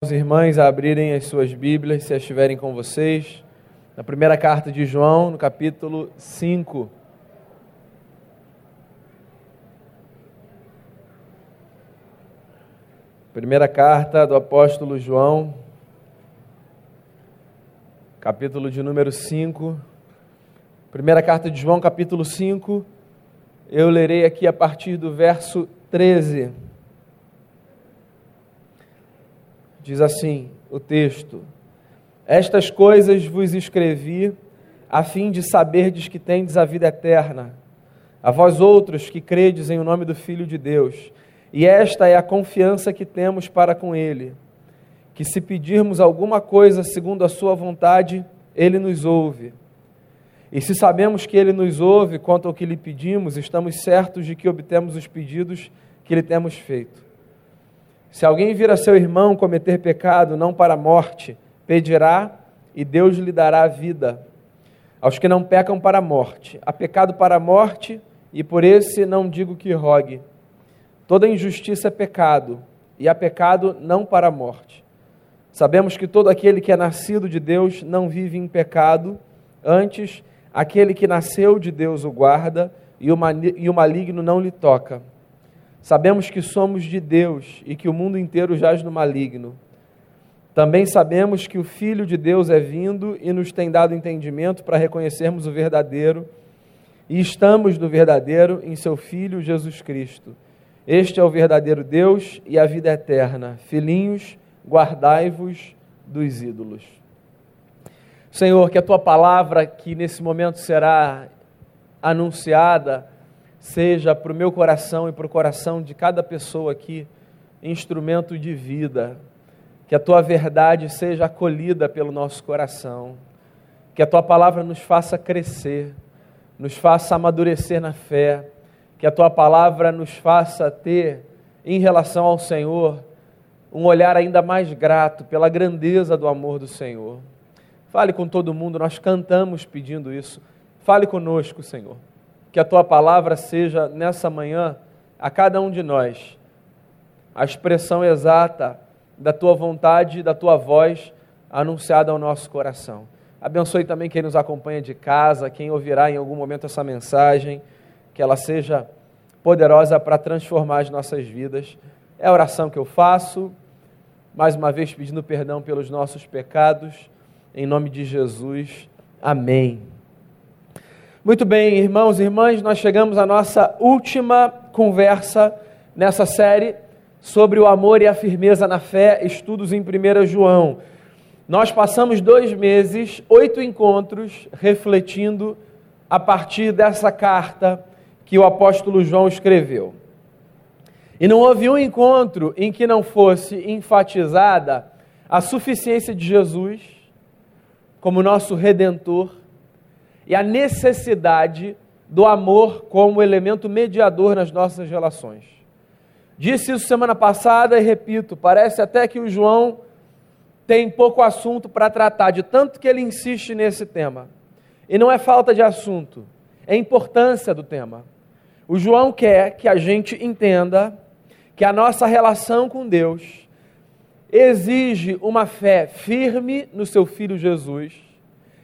os irmãos a abrirem as suas Bíblias, se estiverem com vocês, na primeira carta de João, no capítulo 5. Primeira carta do apóstolo João, capítulo de número 5. Primeira carta de João, capítulo 5. Eu lerei aqui a partir do verso 13. Diz assim o texto: Estas coisas vos escrevi a fim de saberdes que tendes a vida eterna, a vós outros que credes em o nome do Filho de Deus. E esta é a confiança que temos para com Ele, que se pedirmos alguma coisa segundo a Sua vontade, Ele nos ouve. E se sabemos que Ele nos ouve quanto ao que lhe pedimos, estamos certos de que obtemos os pedidos que lhe temos feito. Se alguém vir a seu irmão cometer pecado não para a morte, pedirá e Deus lhe dará vida. Aos que não pecam para a morte, há pecado para a morte, e por esse não digo que rogue. Toda injustiça é pecado, e há pecado não para a morte. Sabemos que todo aquele que é nascido de Deus não vive em pecado, antes, aquele que nasceu de Deus o guarda, e o maligno não lhe toca. Sabemos que somos de Deus e que o mundo inteiro jaz no maligno. Também sabemos que o Filho de Deus é vindo e nos tem dado entendimento para reconhecermos o verdadeiro, e estamos no verdadeiro em seu Filho Jesus Cristo. Este é o verdadeiro Deus e a vida eterna. Filhinhos, guardai-vos dos ídolos. Senhor, que a tua palavra, que nesse momento será anunciada, seja para o meu coração e para o coração de cada pessoa aqui instrumento de vida, que a tua verdade seja acolhida pelo nosso coração, que a tua palavra nos faça crescer, nos faça amadurecer na fé, que a tua palavra nos faça ter, em relação ao Senhor, um olhar ainda mais grato pela grandeza do amor do Senhor. Fale com todo mundo, nós cantamos pedindo isso. Fale conosco, Senhor que a tua palavra seja nessa manhã a cada um de nós a expressão exata da tua vontade, da tua voz anunciada ao nosso coração. Abençoe também quem nos acompanha de casa, quem ouvirá em algum momento essa mensagem, que ela seja poderosa para transformar as nossas vidas. É a oração que eu faço, mais uma vez pedindo perdão pelos nossos pecados, em nome de Jesus. Amém. Muito bem, irmãos e irmãs, nós chegamos à nossa última conversa nessa série sobre o amor e a firmeza na fé, estudos em 1 João. Nós passamos dois meses, oito encontros, refletindo a partir dessa carta que o apóstolo João escreveu. E não houve um encontro em que não fosse enfatizada a suficiência de Jesus como nosso redentor e a necessidade do amor como elemento mediador nas nossas relações. Disse isso semana passada e repito, parece até que o João tem pouco assunto para tratar, de tanto que ele insiste nesse tema. E não é falta de assunto, é importância do tema. O João quer que a gente entenda que a nossa relação com Deus exige uma fé firme no seu Filho Jesus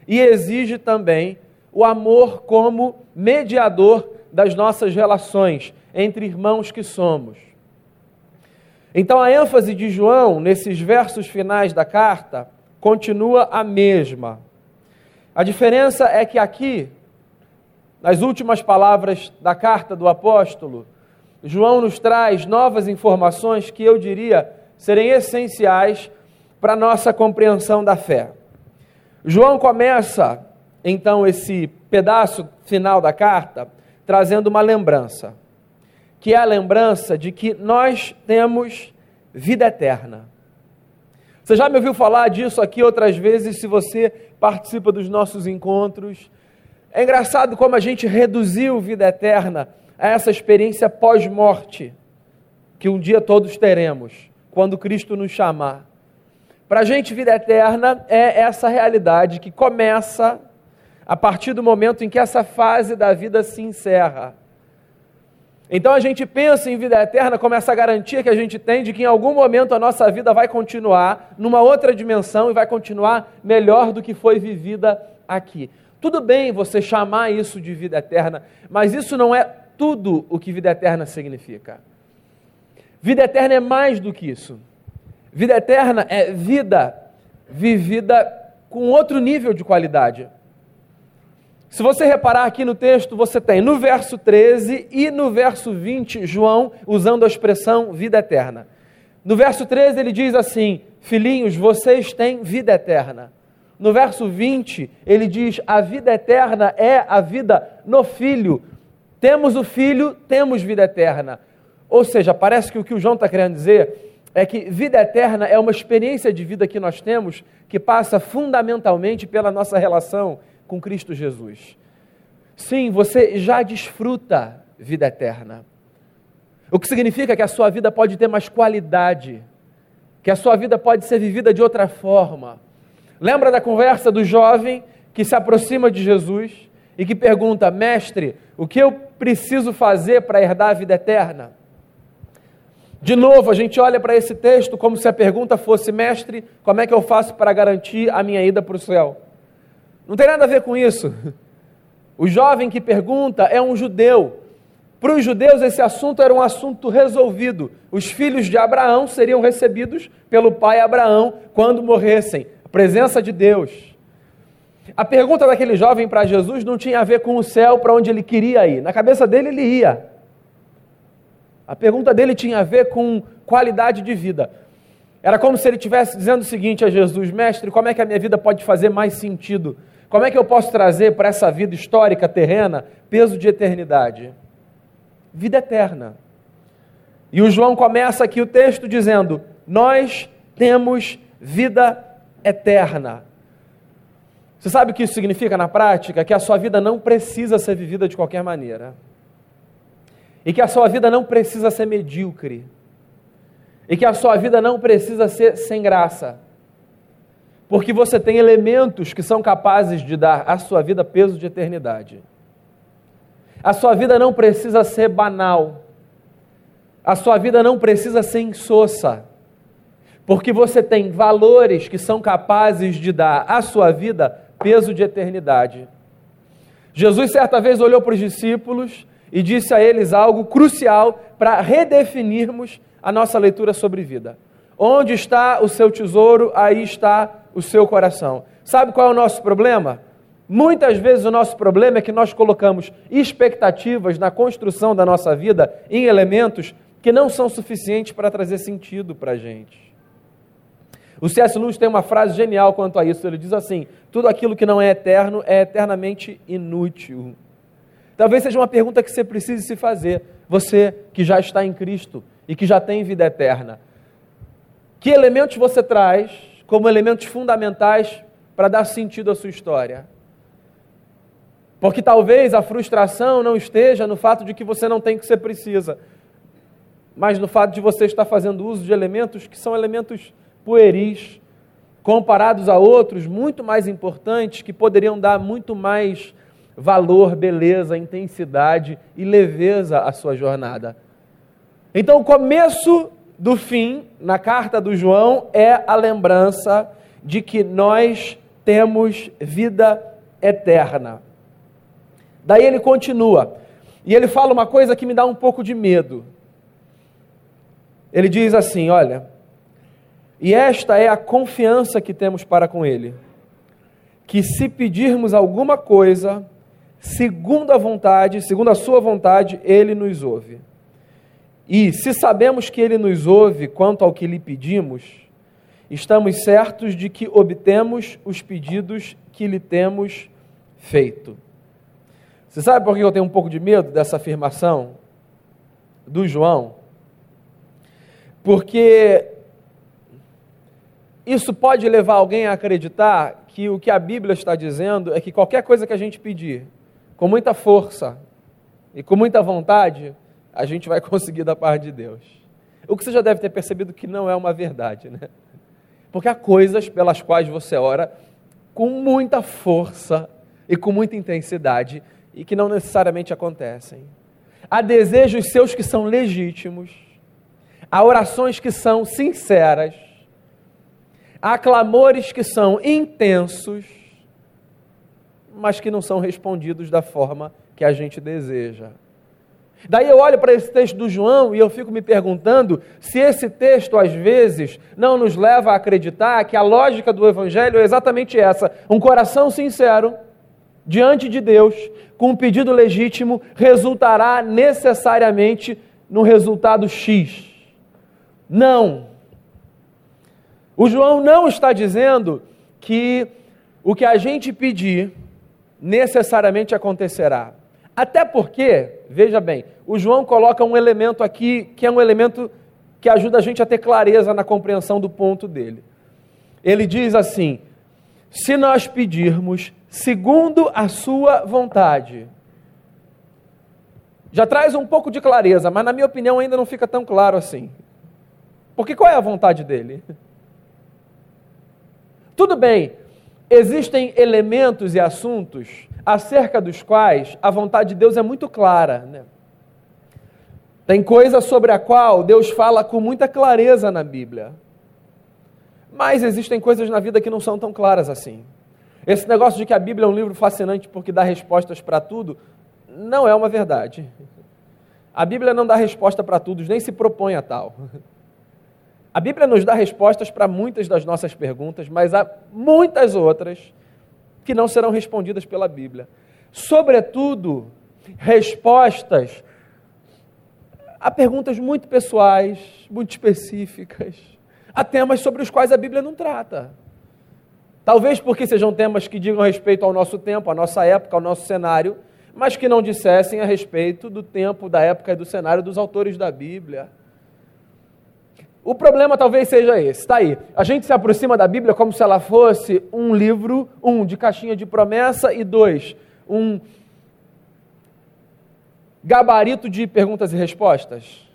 e exige também o amor como mediador das nossas relações entre irmãos que somos. Então a ênfase de João nesses versos finais da carta continua a mesma. A diferença é que aqui, nas últimas palavras da carta do apóstolo, João nos traz novas informações que eu diria serem essenciais para a nossa compreensão da fé. João começa então esse pedaço final da carta trazendo uma lembrança, que é a lembrança de que nós temos vida eterna. Você já me ouviu falar disso aqui outras vezes, se você participa dos nossos encontros. É engraçado como a gente reduziu vida eterna a essa experiência pós-morte, que um dia todos teremos, quando Cristo nos chamar. Para a gente, vida eterna é essa realidade que começa a partir do momento em que essa fase da vida se encerra. Então a gente pensa em vida eterna como essa garantia que a gente tem de que em algum momento a nossa vida vai continuar numa outra dimensão e vai continuar melhor do que foi vivida aqui. Tudo bem você chamar isso de vida eterna, mas isso não é tudo o que vida eterna significa. Vida eterna é mais do que isso. Vida eterna é vida vivida com outro nível de qualidade. Se você reparar aqui no texto, você tem no verso 13 e no verso 20, João usando a expressão vida eterna. No verso 13 ele diz assim: Filhinhos, vocês têm vida eterna. No verso 20, ele diz: A vida eterna é a vida no Filho. Temos o Filho, temos vida eterna. Ou seja, parece que o que o João está querendo dizer é que vida eterna é uma experiência de vida que nós temos que passa fundamentalmente pela nossa relação com Cristo Jesus. Sim, você já desfruta vida eterna. O que significa que a sua vida pode ter mais qualidade, que a sua vida pode ser vivida de outra forma. Lembra da conversa do jovem que se aproxima de Jesus e que pergunta: Mestre, o que eu preciso fazer para herdar a vida eterna? De novo, a gente olha para esse texto como se a pergunta fosse: Mestre, como é que eu faço para garantir a minha ida para o céu? Não tem nada a ver com isso. O jovem que pergunta é um judeu. Para os judeus, esse assunto era um assunto resolvido. Os filhos de Abraão seriam recebidos pelo pai Abraão quando morressem. A presença de Deus. A pergunta daquele jovem para Jesus não tinha a ver com o céu para onde ele queria ir. Na cabeça dele, ele ia. A pergunta dele tinha a ver com qualidade de vida. Era como se ele estivesse dizendo o seguinte a Jesus: Mestre, como é que a minha vida pode fazer mais sentido? Como é que eu posso trazer para essa vida histórica terrena peso de eternidade? Vida eterna. E o João começa aqui o texto dizendo: Nós temos vida eterna. Você sabe o que isso significa na prática? Que a sua vida não precisa ser vivida de qualquer maneira. E que a sua vida não precisa ser medíocre. E que a sua vida não precisa ser sem graça porque você tem elementos que são capazes de dar à sua vida peso de eternidade. A sua vida não precisa ser banal. A sua vida não precisa ser insossa. Porque você tem valores que são capazes de dar à sua vida peso de eternidade. Jesus certa vez olhou para os discípulos e disse a eles algo crucial para redefinirmos a nossa leitura sobre vida. Onde está o seu tesouro, aí está o seu coração. Sabe qual é o nosso problema? Muitas vezes o nosso problema é que nós colocamos expectativas na construção da nossa vida em elementos que não são suficientes para trazer sentido para a gente. O C.S. Lewis tem uma frase genial quanto a isso. Ele diz assim: tudo aquilo que não é eterno é eternamente inútil. Talvez seja uma pergunta que você precise se fazer, você que já está em Cristo e que já tem vida eterna. Que elementos você traz como elementos fundamentais para dar sentido à sua história. Porque talvez a frustração não esteja no fato de que você não tem o que você precisa, mas no fato de você estar fazendo uso de elementos que são elementos pueris, comparados a outros muito mais importantes, que poderiam dar muito mais valor, beleza, intensidade e leveza à sua jornada. Então, o começo do fim, na carta do João, é a lembrança de que nós temos vida eterna. Daí ele continua, e ele fala uma coisa que me dá um pouco de medo. Ele diz assim: Olha, e esta é a confiança que temos para com Ele, que se pedirmos alguma coisa, segundo a vontade, segundo a Sua vontade, Ele nos ouve. E se sabemos que Ele nos ouve quanto ao que lhe pedimos, estamos certos de que obtemos os pedidos que lhe temos feito. Você sabe por que eu tenho um pouco de medo dessa afirmação do João? Porque isso pode levar alguém a acreditar que o que a Bíblia está dizendo é que qualquer coisa que a gente pedir, com muita força e com muita vontade, a gente vai conseguir da parte de Deus. O que você já deve ter percebido que não é uma verdade, né? Porque há coisas pelas quais você ora com muita força e com muita intensidade e que não necessariamente acontecem. há desejos seus que são legítimos, há orações que são sinceras, há clamores que são intensos, mas que não são respondidos da forma que a gente deseja. Daí eu olho para esse texto do João e eu fico me perguntando se esse texto, às vezes, não nos leva a acreditar que a lógica do Evangelho é exatamente essa: um coração sincero diante de Deus, com um pedido legítimo, resultará necessariamente no resultado X. Não. O João não está dizendo que o que a gente pedir necessariamente acontecerá. Até porque, veja bem, o João coloca um elemento aqui que é um elemento que ajuda a gente a ter clareza na compreensão do ponto dele. Ele diz assim: se nós pedirmos segundo a sua vontade. Já traz um pouco de clareza, mas na minha opinião ainda não fica tão claro assim. Porque qual é a vontade dele? Tudo bem, existem elementos e assuntos acerca dos quais a vontade de Deus é muito clara. Né? Tem coisa sobre a qual Deus fala com muita clareza na Bíblia. Mas existem coisas na vida que não são tão claras assim. Esse negócio de que a Bíblia é um livro fascinante porque dá respostas para tudo, não é uma verdade. A Bíblia não dá resposta para tudo, nem se propõe a tal. A Bíblia nos dá respostas para muitas das nossas perguntas, mas há muitas outras que não serão respondidas pela Bíblia. Sobretudo, respostas a perguntas muito pessoais, muito específicas, a temas sobre os quais a Bíblia não trata. Talvez porque sejam temas que digam respeito ao nosso tempo, à nossa época, ao nosso cenário, mas que não dissessem a respeito do tempo, da época e do cenário dos autores da Bíblia. O problema talvez seja esse, está aí. A gente se aproxima da Bíblia como se ela fosse um livro, um, de caixinha de promessa, e dois, um gabarito de perguntas e respostas.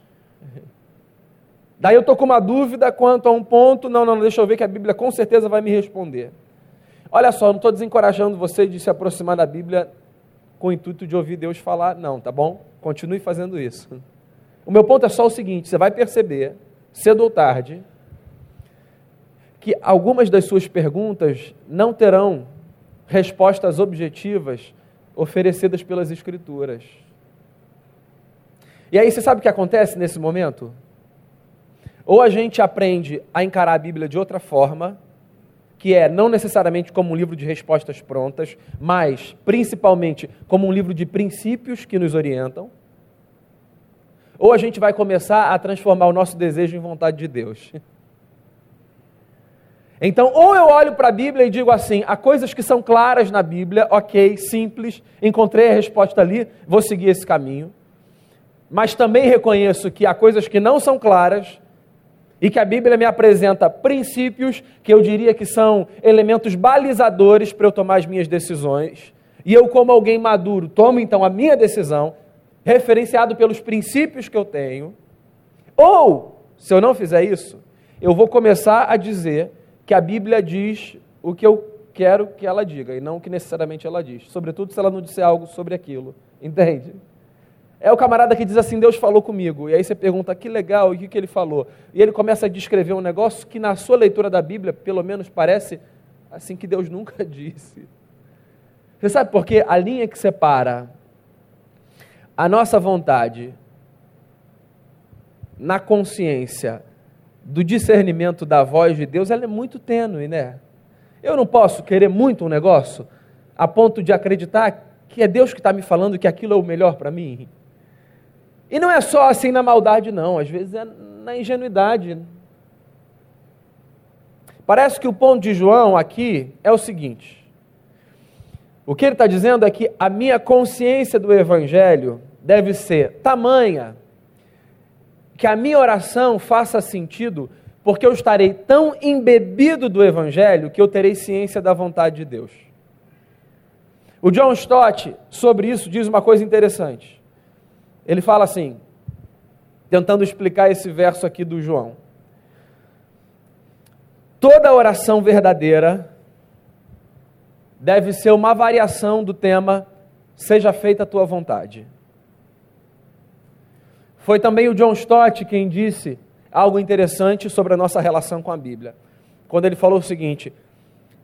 Daí eu estou com uma dúvida quanto a um ponto, não, não, deixa eu ver que a Bíblia com certeza vai me responder. Olha só, não estou desencorajando você de se aproximar da Bíblia com o intuito de ouvir Deus falar, não, tá bom? Continue fazendo isso. O meu ponto é só o seguinte: você vai perceber cedo ou tarde, que algumas das suas perguntas não terão respostas objetivas oferecidas pelas Escrituras. E aí você sabe o que acontece nesse momento? Ou a gente aprende a encarar a Bíblia de outra forma, que é não necessariamente como um livro de respostas prontas, mas principalmente como um livro de princípios que nos orientam, ou a gente vai começar a transformar o nosso desejo em vontade de Deus. Então, ou eu olho para a Bíblia e digo assim: há coisas que são claras na Bíblia, ok, simples, encontrei a resposta ali, vou seguir esse caminho. Mas também reconheço que há coisas que não são claras e que a Bíblia me apresenta princípios que eu diria que são elementos balizadores para eu tomar as minhas decisões. E eu, como alguém maduro, tomo então a minha decisão referenciado pelos princípios que eu tenho, ou, se eu não fizer isso, eu vou começar a dizer que a Bíblia diz o que eu quero que ela diga e não o que necessariamente ela diz, sobretudo se ela não disser algo sobre aquilo, entende? É o camarada que diz assim: Deus falou comigo. E aí você pergunta: que legal, e o que, que ele falou? E ele começa a descrever um negócio que, na sua leitura da Bíblia, pelo menos parece assim que Deus nunca disse. Você sabe por quê? A linha que separa a nossa vontade na consciência do discernimento da voz de Deus, ela é muito tênue, né? Eu não posso querer muito um negócio a ponto de acreditar que é Deus que está me falando que aquilo é o melhor para mim. E não é só assim na maldade, não, às vezes é na ingenuidade. Parece que o ponto de João aqui é o seguinte: o que ele está dizendo é que a minha consciência do Evangelho deve ser tamanha que a minha oração faça sentido, porque eu estarei tão embebido do Evangelho que eu terei ciência da vontade de Deus. O John Stott, sobre isso, diz uma coisa interessante. Ele fala assim, tentando explicar esse verso aqui do João. Toda oração verdadeira deve ser uma variação do tema Seja feita a tua vontade. Foi também o John Stott quem disse algo interessante sobre a nossa relação com a Bíblia. Quando ele falou o seguinte: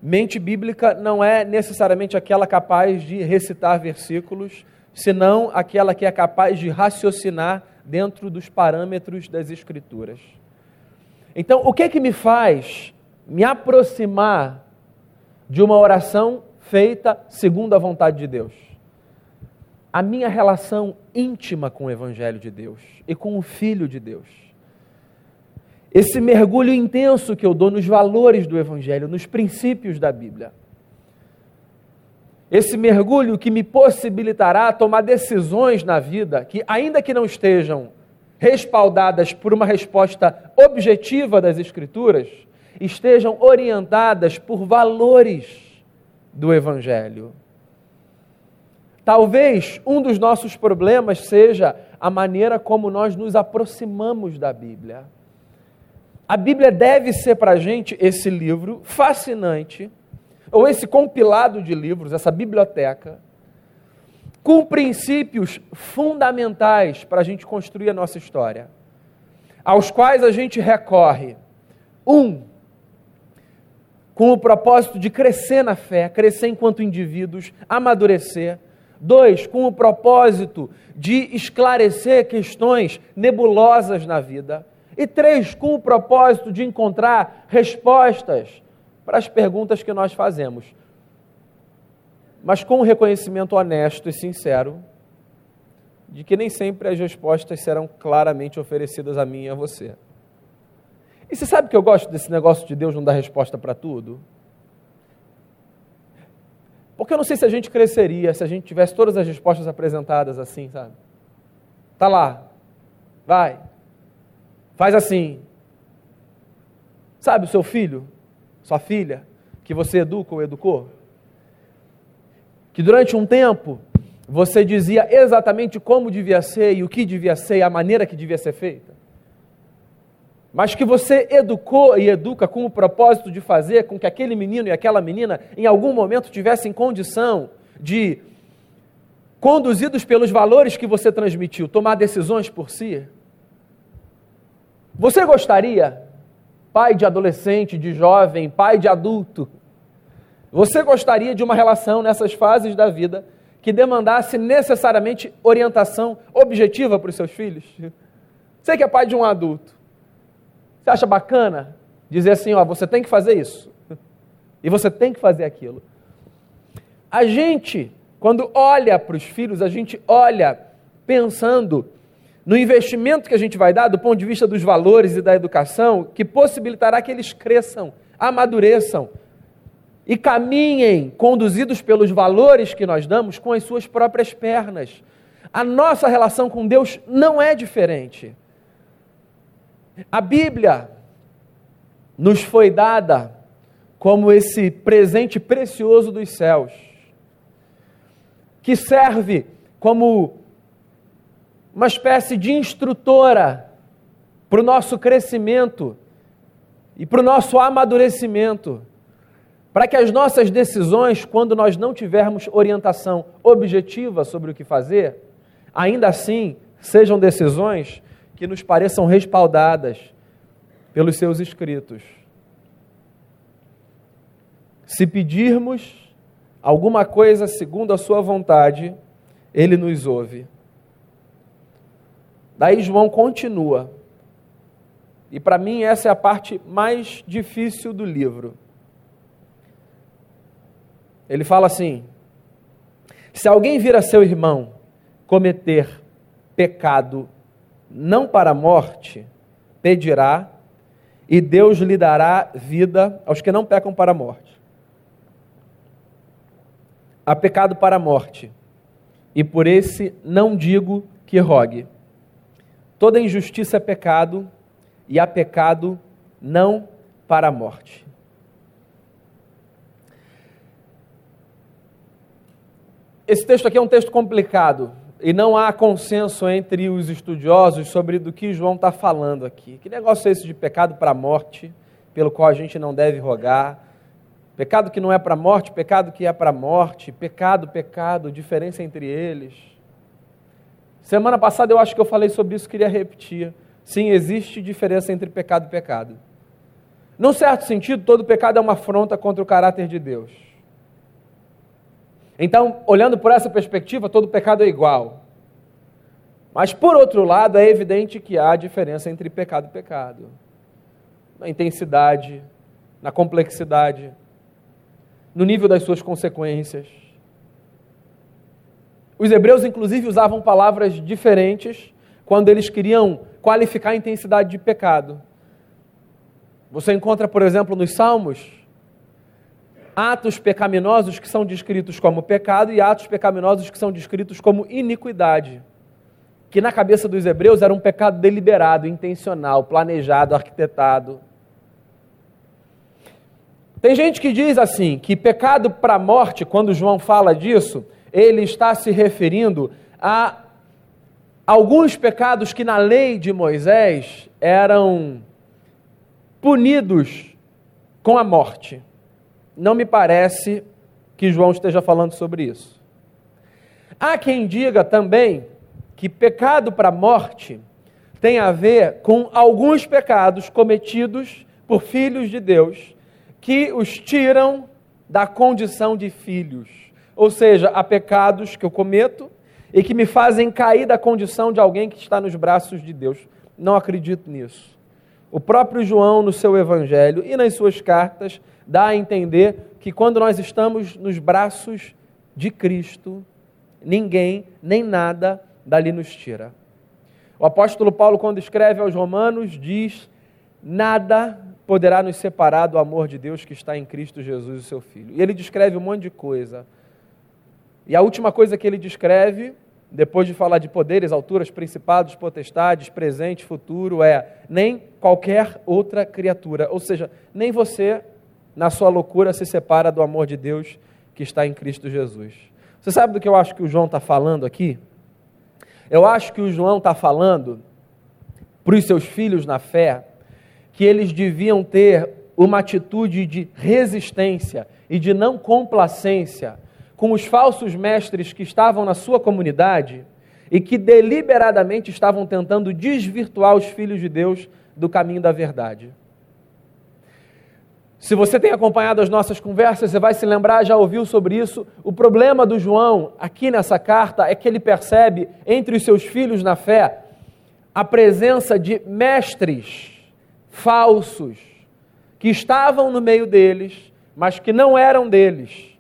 mente bíblica não é necessariamente aquela capaz de recitar versículos, senão aquela que é capaz de raciocinar dentro dos parâmetros das Escrituras. Então, o que é que me faz me aproximar de uma oração feita segundo a vontade de Deus? A minha relação íntima com o Evangelho de Deus e com o Filho de Deus. Esse mergulho intenso que eu dou nos valores do Evangelho, nos princípios da Bíblia. Esse mergulho que me possibilitará tomar decisões na vida que, ainda que não estejam respaldadas por uma resposta objetiva das Escrituras, estejam orientadas por valores do Evangelho. Talvez um dos nossos problemas seja a maneira como nós nos aproximamos da Bíblia. A Bíblia deve ser para a gente esse livro fascinante, ou esse compilado de livros, essa biblioteca, com princípios fundamentais para a gente construir a nossa história, aos quais a gente recorre. Um, com o propósito de crescer na fé, crescer enquanto indivíduos, amadurecer. Dois, com o propósito de esclarecer questões nebulosas na vida. E três, com o propósito de encontrar respostas para as perguntas que nós fazemos mas com um reconhecimento honesto e sincero de que nem sempre as respostas serão claramente oferecidas a mim e a você. E você sabe que eu gosto desse negócio de Deus não dar resposta para tudo? Porque eu não sei se a gente cresceria se a gente tivesse todas as respostas apresentadas assim, sabe? Tá lá. Vai. Faz assim. Sabe o seu filho, sua filha, que você educa ou educou? que durante um tempo você dizia exatamente como devia ser e o que devia ser e a maneira que devia ser feita, mas que você educou e educa com o propósito de fazer com que aquele menino e aquela menina em algum momento tivessem condição de, conduzidos pelos valores que você transmitiu, tomar decisões por si? Você gostaria, pai de adolescente, de jovem, pai de adulto, você gostaria de uma relação nessas fases da vida que demandasse necessariamente orientação objetiva para os seus filhos? Você que é pai de um adulto, você acha bacana dizer assim: ó, você tem que fazer isso e você tem que fazer aquilo? A gente, quando olha para os filhos, a gente olha pensando no investimento que a gente vai dar do ponto de vista dos valores e da educação, que possibilitará que eles cresçam, amadureçam, e caminhem conduzidos pelos valores que nós damos com as suas próprias pernas. A nossa relação com Deus não é diferente. A Bíblia nos foi dada como esse presente precioso dos céus, que serve como uma espécie de instrutora para o nosso crescimento e para o nosso amadurecimento para que as nossas decisões, quando nós não tivermos orientação objetiva sobre o que fazer, ainda assim sejam decisões que nos pareçam respaldadas pelos seus escritos. Se pedirmos alguma coisa segundo a sua vontade, ele nos ouve. Daí João continua. E para mim essa é a parte mais difícil do livro ele fala assim: se alguém vir a seu irmão cometer pecado não para a morte, pedirá, e Deus lhe dará vida aos que não pecam para a morte. Há pecado para a morte, e por esse não digo que rogue. Toda injustiça é pecado, e há pecado não para a morte. Esse texto aqui é um texto complicado e não há consenso entre os estudiosos sobre do que João está falando aqui. Que negócio é esse de pecado para a morte, pelo qual a gente não deve rogar? Pecado que não é para a morte, pecado que é para a morte, pecado, pecado, diferença entre eles. Semana passada eu acho que eu falei sobre isso, queria repetir. Sim, existe diferença entre pecado e pecado. Num certo sentido, todo pecado é uma afronta contra o caráter de Deus. Então, olhando por essa perspectiva, todo pecado é igual. Mas, por outro lado, é evidente que há diferença entre pecado e pecado. Na intensidade, na complexidade, no nível das suas consequências. Os hebreus, inclusive, usavam palavras diferentes quando eles queriam qualificar a intensidade de pecado. Você encontra, por exemplo, nos Salmos, atos pecaminosos que são descritos como pecado e atos pecaminosos que são descritos como iniquidade. Que na cabeça dos hebreus era um pecado deliberado, intencional, planejado, arquitetado. Tem gente que diz assim, que pecado para a morte, quando João fala disso, ele está se referindo a alguns pecados que na lei de Moisés eram punidos com a morte. Não me parece que João esteja falando sobre isso. Há quem diga também que pecado para a morte tem a ver com alguns pecados cometidos por filhos de Deus que os tiram da condição de filhos. Ou seja, há pecados que eu cometo e que me fazem cair da condição de alguém que está nos braços de Deus. Não acredito nisso. O próprio João, no seu evangelho e nas suas cartas, dá a entender que quando nós estamos nos braços de Cristo, ninguém nem nada dali nos tira. O apóstolo Paulo, quando escreve aos Romanos, diz: Nada poderá nos separar do amor de Deus que está em Cristo Jesus, o seu Filho. E ele descreve um monte de coisa. E a última coisa que ele descreve, depois de falar de poderes, alturas, principados, potestades, presente, futuro, é nem qualquer outra criatura. Ou seja, nem você, na sua loucura, se separa do amor de Deus que está em Cristo Jesus. Você sabe do que eu acho que o João está falando aqui? Eu acho que o João está falando para os seus filhos na fé que eles deviam ter uma atitude de resistência e de não complacência com os falsos mestres que estavam na sua comunidade e que deliberadamente estavam tentando desvirtuar os filhos de Deus do caminho da verdade. Se você tem acompanhado as nossas conversas, você vai se lembrar, já ouviu sobre isso. O problema do João, aqui nessa carta, é que ele percebe entre os seus filhos na fé a presença de mestres falsos que estavam no meio deles, mas que não eram deles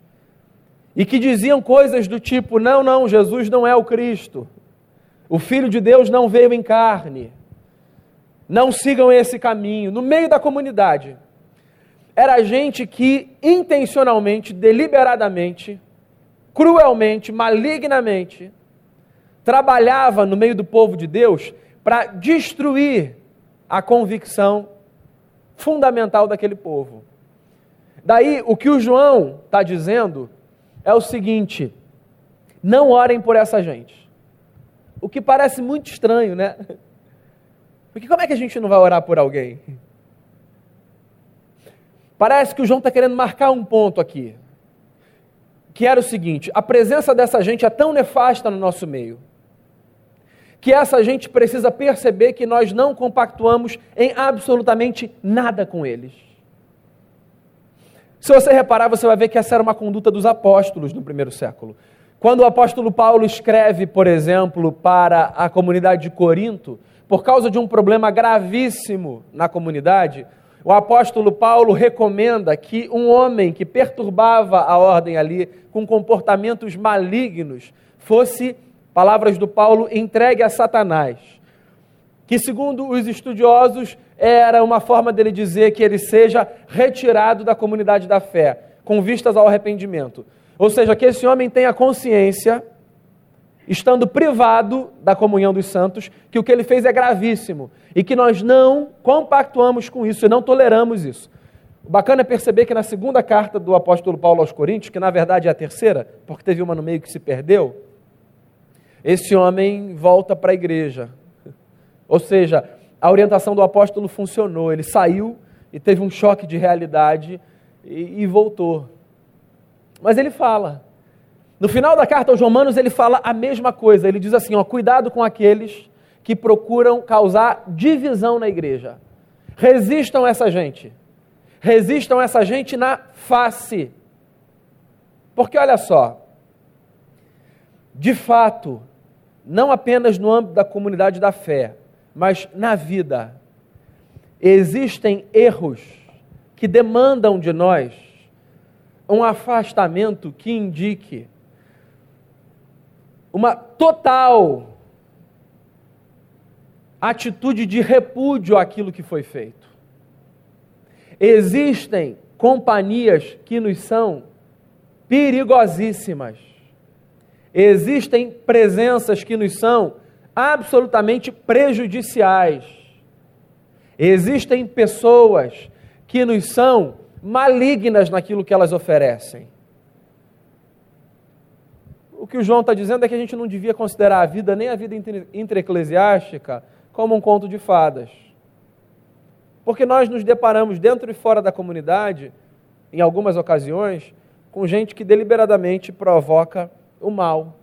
e que diziam coisas do tipo: não, não, Jesus não é o Cristo, o Filho de Deus não veio em carne, não sigam esse caminho. No meio da comunidade, era gente que intencionalmente, deliberadamente, cruelmente, malignamente, trabalhava no meio do povo de Deus para destruir a convicção fundamental daquele povo. Daí, o que o João está dizendo é o seguinte: não orem por essa gente. O que parece muito estranho, né? Porque como é que a gente não vai orar por alguém? Parece que o João está querendo marcar um ponto aqui. Que era o seguinte: a presença dessa gente é tão nefasta no nosso meio, que essa gente precisa perceber que nós não compactuamos em absolutamente nada com eles. Se você reparar, você vai ver que essa era uma conduta dos apóstolos no primeiro século. Quando o apóstolo Paulo escreve, por exemplo, para a comunidade de Corinto, por causa de um problema gravíssimo na comunidade, o apóstolo Paulo recomenda que um homem que perturbava a ordem ali com comportamentos malignos fosse, palavras do Paulo, entregue a Satanás. Que, segundo os estudiosos, era uma forma dele dizer que ele seja retirado da comunidade da fé, com vistas ao arrependimento. Ou seja, que esse homem tenha consciência, estando privado da comunhão dos santos, que o que ele fez é gravíssimo e que nós não compactuamos com isso e não toleramos isso. O bacana é perceber que na segunda carta do apóstolo Paulo aos Coríntios, que na verdade é a terceira, porque teve uma no meio que se perdeu, esse homem volta para a igreja. Ou seja, a orientação do apóstolo funcionou. Ele saiu e teve um choque de realidade e, e voltou. Mas ele fala: No final da carta aos Romanos, ele fala a mesma coisa. Ele diz assim: ó, cuidado com aqueles que procuram causar divisão na igreja. Resistam essa gente. Resistam essa gente na face. Porque olha só, de fato, não apenas no âmbito da comunidade da fé, mas na vida, existem erros que demandam de nós um afastamento que indique uma total atitude de repúdio àquilo que foi feito. Existem companhias que nos são perigosíssimas. Existem presenças que nos são absolutamente prejudiciais. Existem pessoas que nos são malignas naquilo que elas oferecem. O que o João está dizendo é que a gente não devia considerar a vida, nem a vida inter-eclesiástica, como um conto de fadas. Porque nós nos deparamos dentro e fora da comunidade, em algumas ocasiões, com gente que deliberadamente provoca o mal.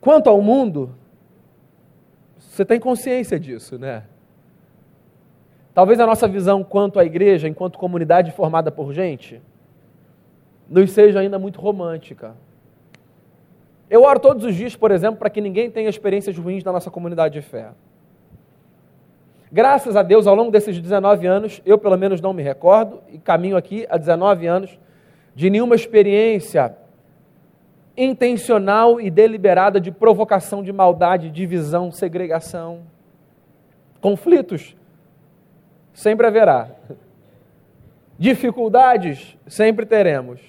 Quanto ao mundo, você tem consciência disso, né? Talvez a nossa visão quanto à igreja, enquanto comunidade formada por gente, nos seja ainda muito romântica. Eu oro todos os dias, por exemplo, para que ninguém tenha experiências ruins na nossa comunidade de fé. Graças a Deus, ao longo desses 19 anos, eu pelo menos não me recordo, e caminho aqui há 19 anos, de nenhuma experiência intencional e deliberada de provocação de maldade, divisão, segregação. Conflitos sempre haverá. Dificuldades sempre teremos.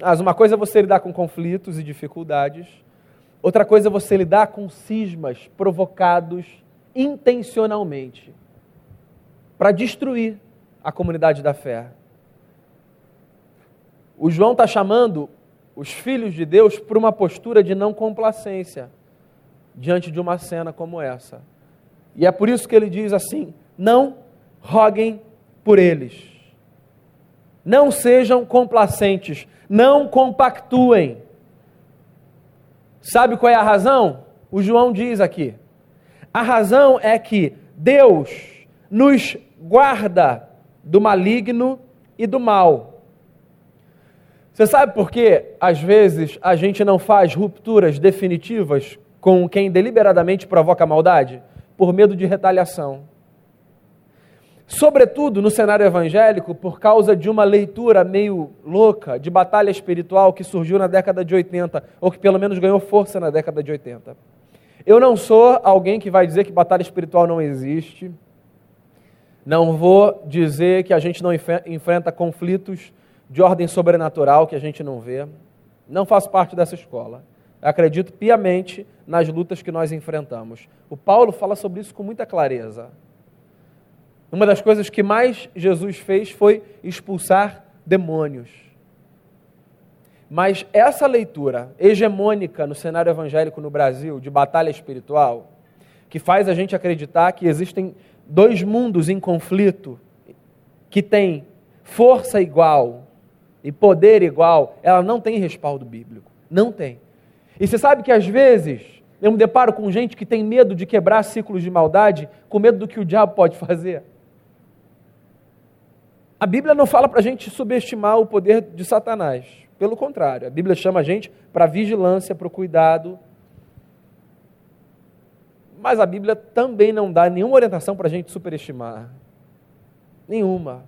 Mas uma coisa é você lidar com conflitos e dificuldades, outra coisa é você lidar com cismas provocados intencionalmente para destruir a comunidade da fé. O João está chamando os filhos de Deus para uma postura de não complacência diante de uma cena como essa. E é por isso que ele diz assim: não roguem por eles. Não sejam complacentes, não compactuem. Sabe qual é a razão? O João diz aqui. A razão é que Deus nos guarda do maligno e do mal. Você sabe por que, às vezes, a gente não faz rupturas definitivas com quem deliberadamente provoca maldade? Por medo de retaliação. Sobretudo no cenário evangélico, por causa de uma leitura meio louca de batalha espiritual que surgiu na década de 80, ou que pelo menos ganhou força na década de 80. Eu não sou alguém que vai dizer que batalha espiritual não existe. Não vou dizer que a gente não enfrenta conflitos de ordem sobrenatural que a gente não vê. Não faço parte dessa escola. Acredito piamente nas lutas que nós enfrentamos. O Paulo fala sobre isso com muita clareza. Uma das coisas que mais Jesus fez foi expulsar demônios. Mas essa leitura hegemônica no cenário evangélico no Brasil, de batalha espiritual, que faz a gente acreditar que existem dois mundos em conflito, que têm força igual, e poder igual, ela não tem respaldo bíblico. Não tem. E você sabe que às vezes eu me deparo com gente que tem medo de quebrar ciclos de maldade, com medo do que o diabo pode fazer. A Bíblia não fala para a gente subestimar o poder de Satanás. Pelo contrário, a Bíblia chama a gente para vigilância, para o cuidado. Mas a Bíblia também não dá nenhuma orientação para a gente superestimar. Nenhuma.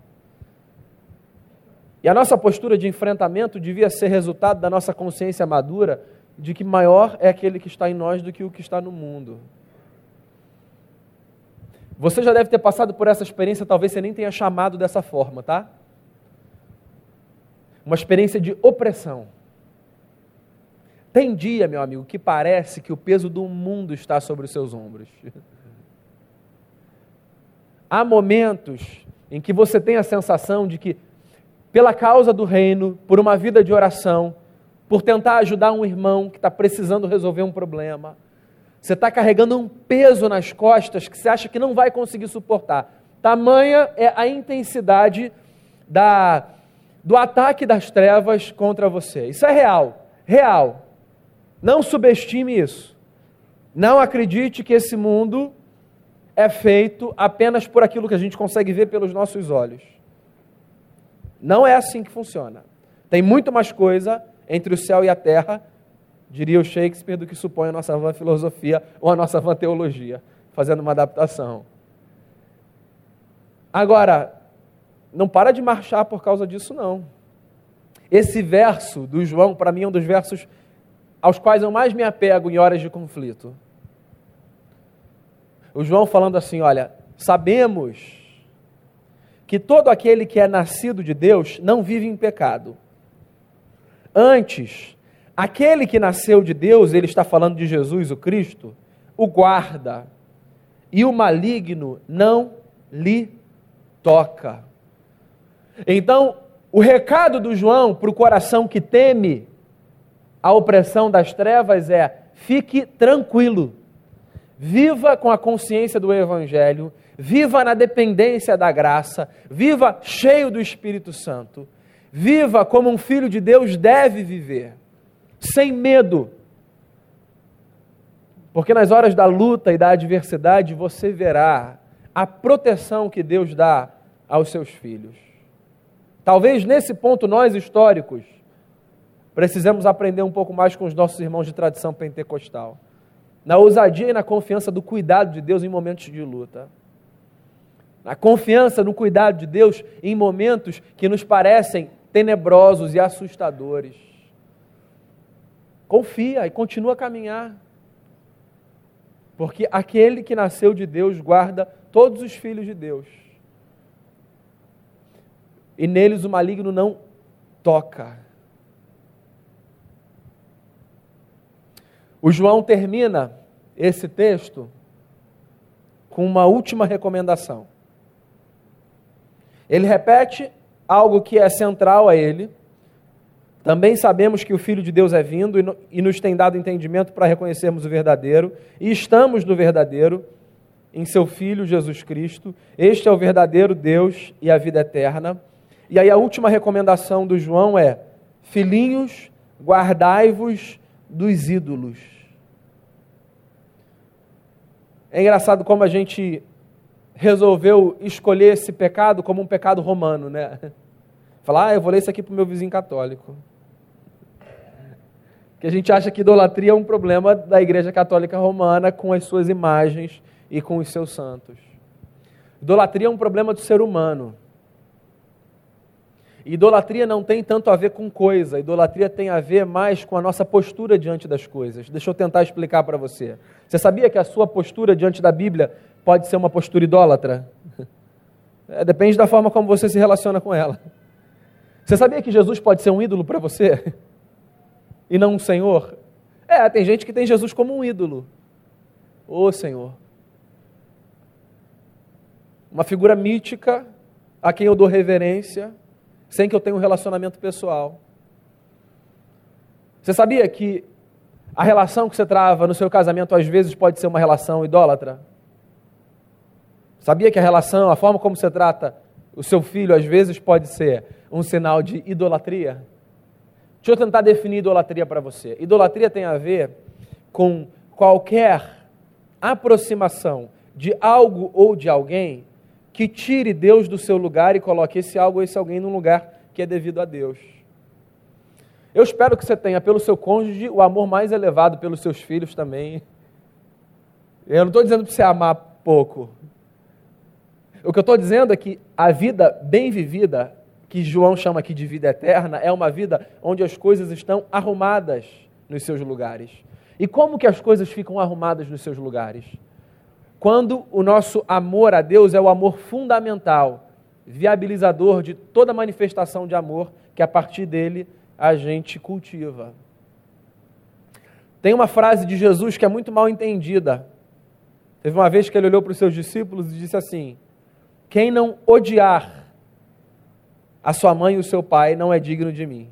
E a nossa postura de enfrentamento devia ser resultado da nossa consciência madura de que maior é aquele que está em nós do que o que está no mundo. Você já deve ter passado por essa experiência, talvez você nem tenha chamado dessa forma, tá? Uma experiência de opressão. Tem dia, meu amigo, que parece que o peso do mundo está sobre os seus ombros. Há momentos em que você tem a sensação de que pela causa do reino, por uma vida de oração, por tentar ajudar um irmão que está precisando resolver um problema. Você está carregando um peso nas costas que você acha que não vai conseguir suportar. Tamanha é a intensidade da, do ataque das trevas contra você. Isso é real, real. Não subestime isso. Não acredite que esse mundo é feito apenas por aquilo que a gente consegue ver pelos nossos olhos. Não é assim que funciona. Tem muito mais coisa entre o céu e a terra, diria o Shakespeare, do que supõe a nossa vã filosofia ou a nossa vã teologia, fazendo uma adaptação. Agora, não para de marchar por causa disso, não. Esse verso do João, para mim, é um dos versos aos quais eu mais me apego em horas de conflito. O João falando assim: olha, sabemos que todo aquele que é nascido de Deus não vive em pecado. Antes, aquele que nasceu de Deus, ele está falando de Jesus, o Cristo, o guarda, e o maligno não lhe toca. Então, o recado do João para o coração que teme a opressão das trevas é: fique tranquilo, viva com a consciência do Evangelho, viva na dependência da graça, viva cheio do Espírito Santo, viva como um filho de Deus deve viver, sem medo. Porque nas horas da luta e da adversidade você verá a proteção que Deus dá aos seus filhos. Talvez nesse ponto nós históricos precisemos aprender um pouco mais com os nossos irmãos de tradição pentecostal. Na ousadia e na confiança do cuidado de Deus em momentos de luta. Na confiança no cuidado de Deus em momentos que nos parecem tenebrosos e assustadores. Confia e continua a caminhar. Porque aquele que nasceu de Deus guarda todos os filhos de Deus. E neles o maligno não toca. O João termina esse texto com uma última recomendação. Ele repete algo que é central a ele. Também sabemos que o Filho de Deus é vindo e nos tem dado entendimento para reconhecermos o verdadeiro, e estamos no verdadeiro, em seu Filho Jesus Cristo. Este é o verdadeiro Deus e a vida eterna. E aí a última recomendação do João é: Filhinhos, guardai-vos dos ídolos. É engraçado como a gente resolveu escolher esse pecado como um pecado romano, né? Falar, ah, eu vou ler isso aqui para o meu vizinho católico. Que a gente acha que idolatria é um problema da Igreja Católica Romana com as suas imagens e com os seus santos. Idolatria é um problema do ser humano. Idolatria não tem tanto a ver com coisa, idolatria tem a ver mais com a nossa postura diante das coisas. Deixa eu tentar explicar para você. Você sabia que a sua postura diante da Bíblia pode ser uma postura idólatra? É, depende da forma como você se relaciona com ela. Você sabia que Jesus pode ser um ídolo para você? E não um Senhor? É, tem gente que tem Jesus como um ídolo. Ô Senhor. Uma figura mítica a quem eu dou reverência, sem que eu tenha um relacionamento pessoal. Você sabia que a relação que você trava no seu casamento às vezes pode ser uma relação idólatra? Sabia que a relação, a forma como você trata o seu filho, às vezes pode ser um sinal de idolatria? Deixa eu tentar definir idolatria para você. Idolatria tem a ver com qualquer aproximação de algo ou de alguém que tire Deus do seu lugar e coloque esse algo ou esse alguém num lugar que é devido a Deus. Eu espero que você tenha pelo seu cônjuge o amor mais elevado pelos seus filhos também. Eu não estou dizendo para você amar pouco, o que eu estou dizendo é que a vida bem vivida, que João chama aqui de vida eterna, é uma vida onde as coisas estão arrumadas nos seus lugares. E como que as coisas ficam arrumadas nos seus lugares? Quando o nosso amor a Deus é o amor fundamental, viabilizador de toda manifestação de amor que a partir dele a gente cultiva. Tem uma frase de Jesus que é muito mal entendida. Teve uma vez que ele olhou para os seus discípulos e disse assim: quem não odiar a sua mãe e o seu pai não é digno de mim.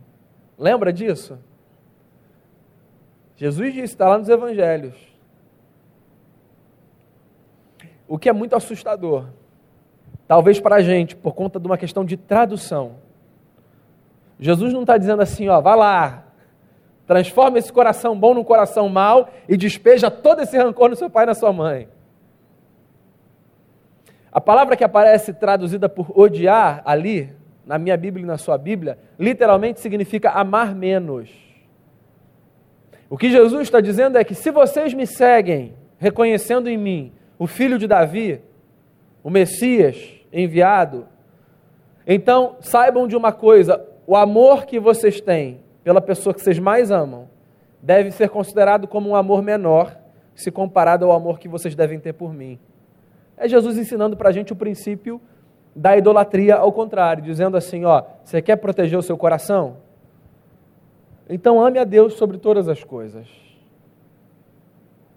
Lembra disso? Jesus disse, está lá nos evangelhos. O que é muito assustador, talvez para a gente, por conta de uma questão de tradução. Jesus não está dizendo assim, ó, vá lá, transforma esse coração bom num coração mau e despeja todo esse rancor no seu pai e na sua mãe. A palavra que aparece traduzida por odiar ali, na minha Bíblia e na sua Bíblia, literalmente significa amar menos. O que Jesus está dizendo é que se vocês me seguem, reconhecendo em mim o filho de Davi, o Messias enviado, então saibam de uma coisa: o amor que vocês têm pela pessoa que vocês mais amam deve ser considerado como um amor menor se comparado ao amor que vocês devem ter por mim. É Jesus ensinando para a gente o princípio da idolatria ao contrário, dizendo assim: ó, você quer proteger o seu coração? Então ame a Deus sobre todas as coisas.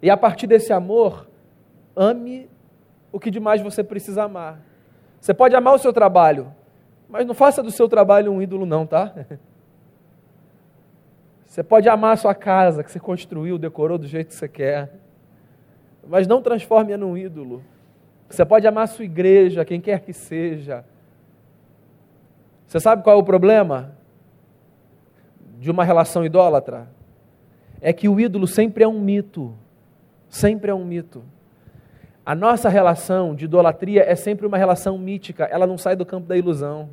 E a partir desse amor, ame o que demais você precisa amar. Você pode amar o seu trabalho, mas não faça do seu trabalho um ídolo, não, tá? Você pode amar a sua casa que você construiu, decorou do jeito que você quer, mas não transforme-a num ídolo. Você pode amar sua igreja, quem quer que seja. Você sabe qual é o problema de uma relação idólatra? É que o ídolo sempre é um mito. Sempre é um mito. A nossa relação de idolatria é sempre uma relação mítica, ela não sai do campo da ilusão.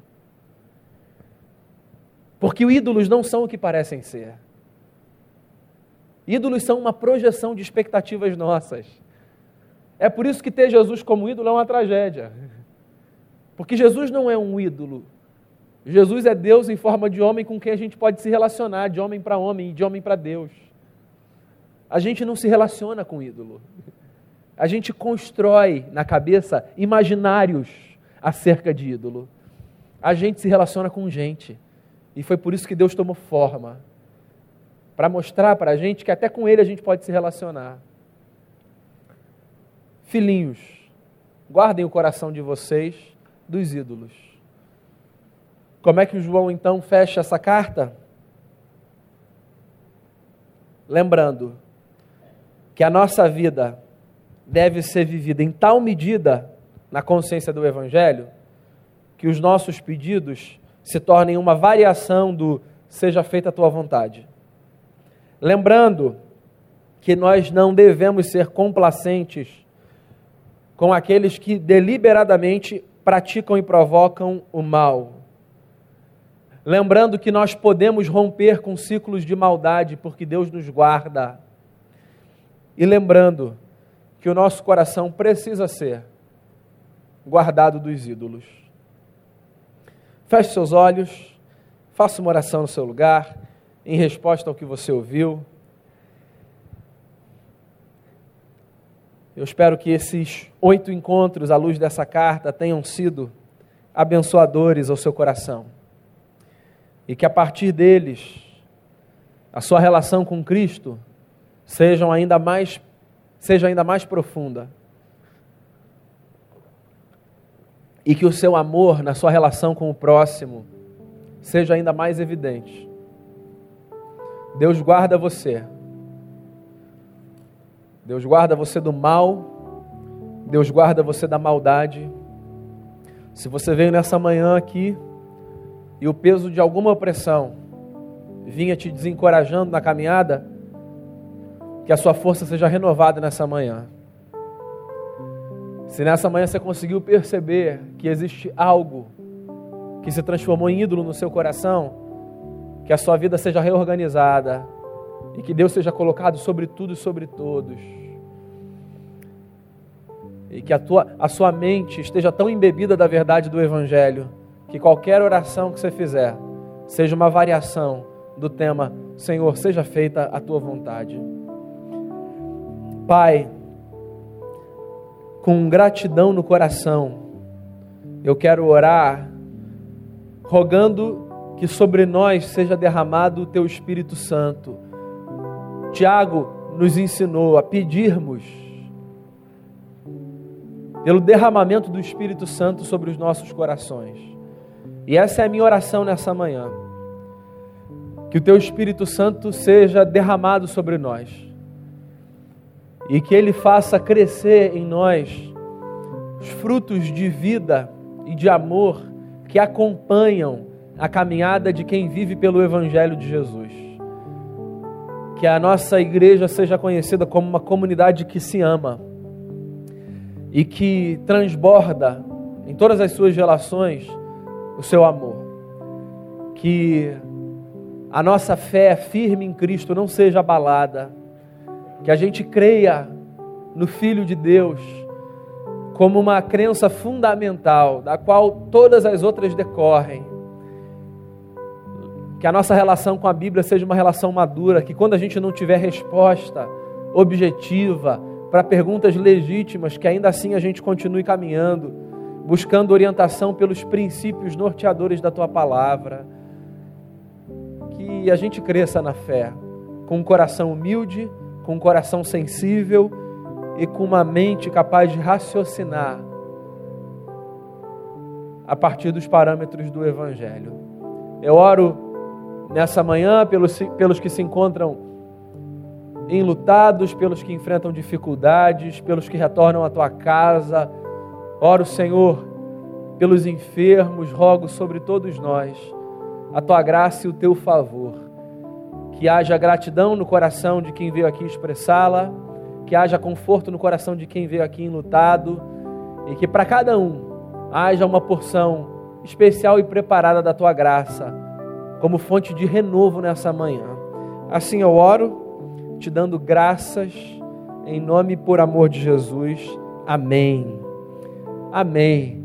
Porque ídolos não são o que parecem ser. Ídolos são uma projeção de expectativas nossas. É por isso que ter Jesus como ídolo é uma tragédia. Porque Jesus não é um ídolo. Jesus é Deus em forma de homem com quem a gente pode se relacionar, de homem para homem e de homem para Deus. A gente não se relaciona com ídolo. A gente constrói na cabeça imaginários acerca de ídolo. A gente se relaciona com gente. E foi por isso que Deus tomou forma para mostrar para a gente que até com Ele a gente pode se relacionar. Filhinhos, guardem o coração de vocês dos ídolos. Como é que o João então fecha essa carta? Lembrando que a nossa vida deve ser vivida em tal medida na consciência do Evangelho que os nossos pedidos se tornem uma variação do seja feita a tua vontade. Lembrando que nós não devemos ser complacentes com aqueles que deliberadamente praticam e provocam o mal. Lembrando que nós podemos romper com ciclos de maldade porque Deus nos guarda. E lembrando que o nosso coração precisa ser guardado dos ídolos. Feche seus olhos, faça uma oração no seu lugar, em resposta ao que você ouviu. Eu espero que esses oito encontros à luz dessa carta tenham sido abençoadores ao seu coração. E que a partir deles, a sua relação com Cristo sejam ainda mais, seja ainda mais profunda. E que o seu amor na sua relação com o próximo seja ainda mais evidente. Deus guarda você Deus guarda você do mal, Deus guarda você da maldade. Se você veio nessa manhã aqui e o peso de alguma opressão vinha te desencorajando na caminhada, que a sua força seja renovada nessa manhã. Se nessa manhã você conseguiu perceber que existe algo que se transformou em ídolo no seu coração, que a sua vida seja reorganizada, e que Deus seja colocado sobre tudo e sobre todos. E que a, tua, a sua mente esteja tão embebida da verdade do Evangelho, que qualquer oração que você fizer seja uma variação do tema: Senhor, seja feita a tua vontade. Pai, com gratidão no coração, eu quero orar, rogando que sobre nós seja derramado o teu Espírito Santo Tiago nos ensinou a pedirmos pelo derramamento do Espírito Santo sobre os nossos corações. E essa é a minha oração nessa manhã. Que o teu Espírito Santo seja derramado sobre nós e que ele faça crescer em nós os frutos de vida e de amor que acompanham a caminhada de quem vive pelo Evangelho de Jesus. Que a nossa igreja seja conhecida como uma comunidade que se ama e que transborda em todas as suas relações o seu amor. Que a nossa fé firme em Cristo não seja abalada. Que a gente creia no Filho de Deus como uma crença fundamental, da qual todas as outras decorrem. Que a nossa relação com a Bíblia seja uma relação madura, que quando a gente não tiver resposta objetiva para perguntas legítimas, que ainda assim a gente continue caminhando, buscando orientação pelos princípios norteadores da tua palavra. Que a gente cresça na fé, com um coração humilde, com um coração sensível e com uma mente capaz de raciocinar a partir dos parâmetros do Evangelho. Eu oro nessa manhã pelos, pelos que se encontram enlutados, pelos que enfrentam dificuldades, pelos que retornam à tua casa. Oro, Senhor, pelos enfermos, rogo sobre todos nós a tua graça e o teu favor. Que haja gratidão no coração de quem veio aqui expressá-la que haja conforto no coração de quem veio aqui enlutado e que para cada um haja uma porção especial e preparada da tua graça, como fonte de renovo nessa manhã. Assim eu oro, te dando graças, em nome e por amor de Jesus. Amém. Amém.